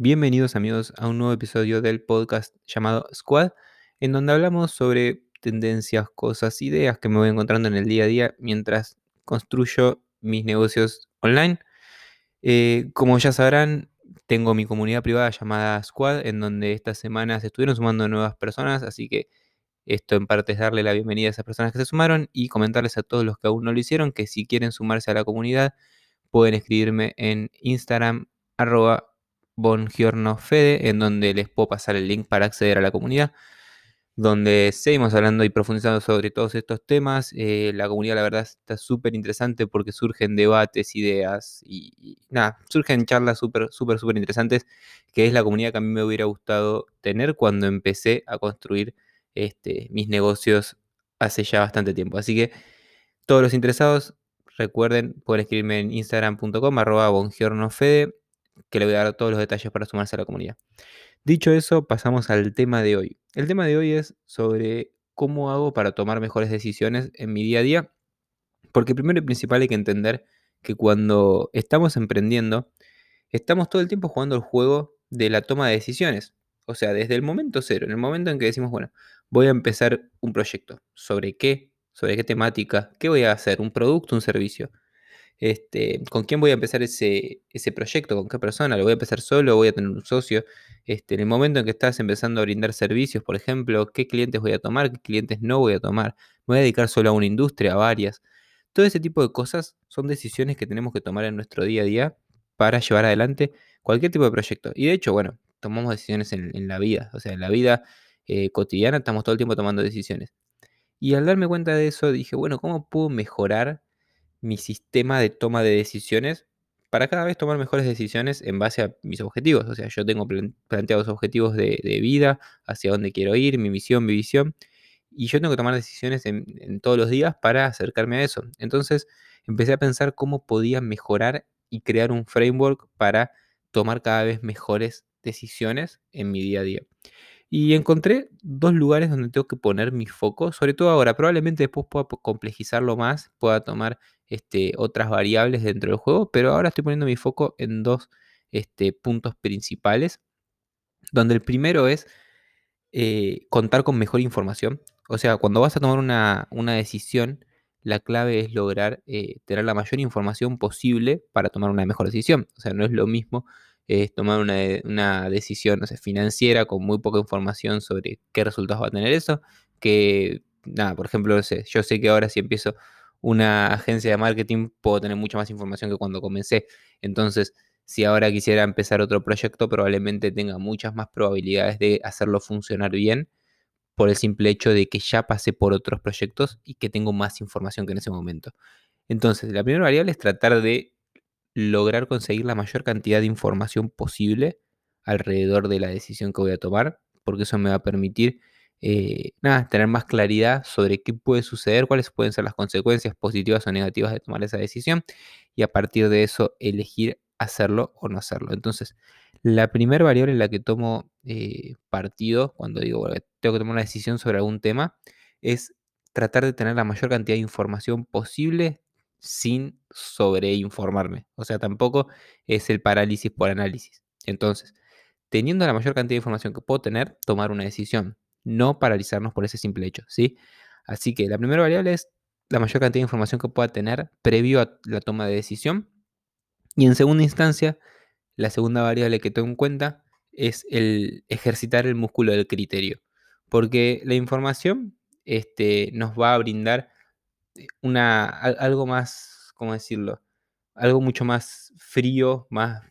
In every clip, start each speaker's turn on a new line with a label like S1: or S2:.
S1: Bienvenidos amigos a un nuevo episodio del podcast llamado Squad, en donde hablamos sobre tendencias, cosas, ideas que me voy encontrando en el día a día mientras construyo mis negocios online. Eh, como ya sabrán, tengo mi comunidad privada llamada Squad, en donde estas semanas estuvieron sumando nuevas personas, así que esto en parte es darle la bienvenida a esas personas que se sumaron y comentarles a todos los que aún no lo hicieron que si quieren sumarse a la comunidad pueden escribirme en Instagram arroba bongiornofede, en donde les puedo pasar el link para acceder a la comunidad, donde seguimos hablando y profundizando sobre todos estos temas. Eh, la comunidad, la verdad, está súper interesante porque surgen debates, ideas y, nada, surgen charlas súper, súper, súper interesantes, que es la comunidad que a mí me hubiera gustado tener cuando empecé a construir este, mis negocios hace ya bastante tiempo. Así que todos los interesados, recuerden, pueden escribirme en instagram.com arroba bongiornofede, que le voy a dar todos los detalles para sumarse a la comunidad. Dicho eso, pasamos al tema de hoy. El tema de hoy es sobre cómo hago para tomar mejores decisiones en mi día a día, porque primero y principal hay que entender que cuando estamos emprendiendo, estamos todo el tiempo jugando el juego de la toma de decisiones. O sea, desde el momento cero, en el momento en que decimos, bueno, voy a empezar un proyecto. ¿Sobre qué? ¿Sobre qué temática? ¿Qué voy a hacer? ¿Un producto? ¿Un servicio? Este, ¿Con quién voy a empezar ese, ese proyecto? ¿Con qué persona? ¿Lo voy a empezar solo? ¿Voy a tener un socio? Este, en el momento en que estás empezando a brindar servicios, por ejemplo, ¿qué clientes voy a tomar? ¿Qué clientes no voy a tomar? ¿Me voy a dedicar solo a una industria, a varias? Todo ese tipo de cosas son decisiones que tenemos que tomar en nuestro día a día para llevar adelante cualquier tipo de proyecto. Y de hecho, bueno, tomamos decisiones en, la vida. O sea, en la vida eh, cotidiana estamos todo el tiempo tomando decisiones. Y al darme cuenta de eso, dije, bueno, ¿cómo puedo mejorar mi sistema de toma de decisiones para cada vez tomar mejores decisiones en base a mis objetivos? O sea, yo tengo planteados objetivos de, vida, hacia dónde quiero ir, mi misión, mi visión, y yo tengo que tomar decisiones en, todos los días para acercarme a eso. Entonces, empecé a pensar cómo podía mejorar y crear un framework para tomar cada vez mejores decisiones en mi día a día. Y encontré dos lugares donde tengo que poner mi foco, sobre todo ahora. Probablemente después pueda complejizarlo más, pueda tomar este, otras variables dentro del juego, pero ahora estoy poniendo mi foco en dos este, puntos principales, donde el primero es eh, contar con mejor información. O sea, cuando vas a tomar una, decisión, la clave es lograr eh, tener la mayor información posible para tomar una mejor decisión. O sea, no es lo mismo es tomar una, decisión financiera con muy poca información sobre qué resultados va a tener eso, que, nada, por ejemplo, sé, yo sé que ahora si empiezo una agencia de marketing puedo tener mucha más información que cuando comencé. Entonces, si ahora quisiera empezar otro proyecto, probablemente tenga muchas más probabilidades de hacerlo funcionar bien por el simple hecho de que ya pasé por otros proyectos y que tengo más información que en ese momento. Entonces, la primera variable es tratar de lograr conseguir la mayor cantidad de información posible alrededor de la decisión que voy a tomar, porque eso me va a permitir eh, nada, tener más claridad sobre qué puede suceder, cuáles pueden ser las consecuencias positivas o negativas de tomar esa decisión y a partir de eso elegir hacerlo o no hacerlo. Entonces, la primera variable en la que tomo eh, partido cuando digo, tengo que tomar una decisión sobre algún tema es tratar de tener la mayor cantidad de información posible sin sobreinformarme. O sea, tampoco es el parálisis por análisis. Entonces, teniendo la mayor cantidad de información que puedo tener, tomar una decisión, no paralizarnos por ese simple hecho, ¿sí? Así que la primera variable es la mayor cantidad de información que pueda tener previo a la toma de decisión. Y en segunda instancia, la segunda variable que tengo en cuenta es el ejercitar el músculo del criterio. Porque la información este, nos va a brindar una, algo más, ¿cómo decirlo? Algo mucho más frío, más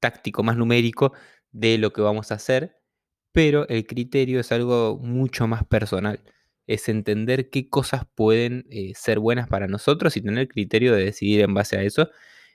S1: táctico, más numérico de lo que vamos a hacer, pero el criterio es algo mucho más personal. Es entender qué cosas pueden eh, ser buenas para nosotros y tener criterio de decidir en base a eso.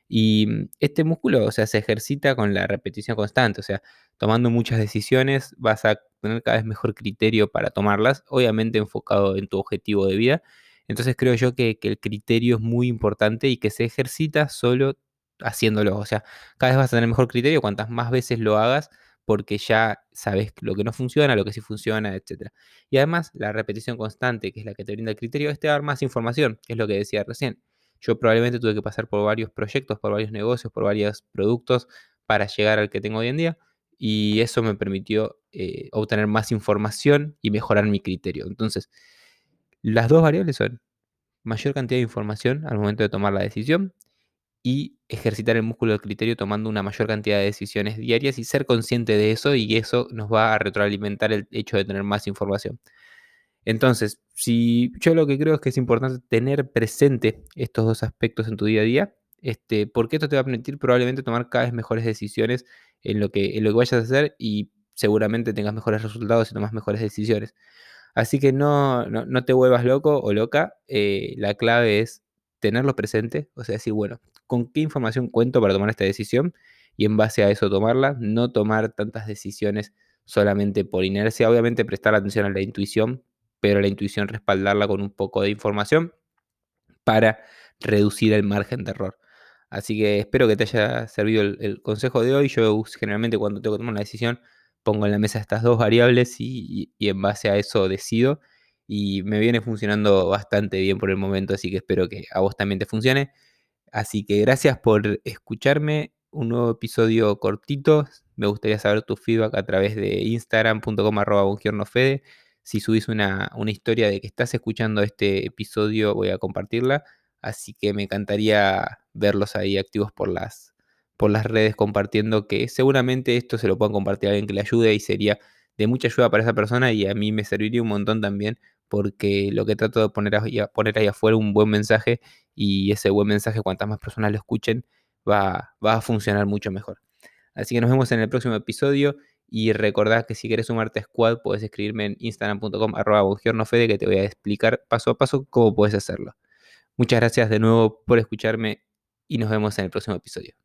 S1: Y mm, este músculo, o sea, se ejercita con la repetición constante, o sea, tomando muchas decisiones vas a tener cada vez mejor criterio para tomarlas, obviamente enfocado en tu objetivo de vida, entonces creo yo que, el criterio es muy importante y que se ejercita solo haciéndolo. O sea, cada vez vas a tener mejor criterio cuantas más veces lo hagas porque ya sabes lo que no funciona, lo que sí funciona, etc. Y además, la repetición constante, que es la que te brinda el criterio, es te dar más información, que es lo que decía recién. Yo probablemente tuve que pasar por varios proyectos, por varios negocios, por varios productos para llegar al que tengo hoy en día. y eso me permitió eh, obtener más información y mejorar mi criterio. Entonces, las dos variables son mayor cantidad de información al momento de tomar la decisión y ejercitar el músculo del criterio tomando una mayor cantidad de decisiones diarias y ser consciente de eso y eso nos va a retroalimentar el hecho de tener más información. Entonces, si yo lo que creo es que es importante tener presente estos dos aspectos en tu día a día, este, porque esto te va a permitir probablemente tomar cada vez mejores decisiones en lo que, en lo que vayas a hacer y seguramente tengas mejores resultados y tomas mejores decisiones. Así que no, no, te vuelvas loco o loca. Eh, la clave es tenerlo presente, o sea, decir, bueno, ¿con qué información cuento para tomar esta decisión? Y en base a eso tomarla, no tomar tantas decisiones solamente por inercia. Obviamente prestar atención a la intuición, pero la intuición respaldarla con un poco de información para reducir el margen de error. Así que espero que te haya servido el, consejo de hoy. Yo generalmente cuando tengo que tomar una decisión pongo en la mesa estas dos variables y, en base a eso decido. Y me viene funcionando bastante bien por el momento, así que espero que a vos también te funcione. Así que gracias por escucharme. Un nuevo episodio cortito. Me gustaría saber tu feedback a través de instagram.com fede si subís una, historia de que estás escuchando este episodio, voy a compartirla. Así que me encantaría verlos ahí activos por las, por las redes compartiendo que seguramente esto se lo puedan compartir a alguien que le ayude y sería de mucha ayuda para esa persona y a mí me serviría un montón también porque lo que trato de poner ahí, poner ahí afuera un buen mensaje y ese buen mensaje cuantas más personas lo escuchen va, va a funcionar mucho mejor. Así que nos vemos en el próximo episodio y recordad que si quieres sumarte a Squad, puedes escribirme en instagram.com arroba que te voy a explicar paso a paso cómo puedes hacerlo. Muchas gracias de nuevo por escucharme y nos vemos en el próximo episodio.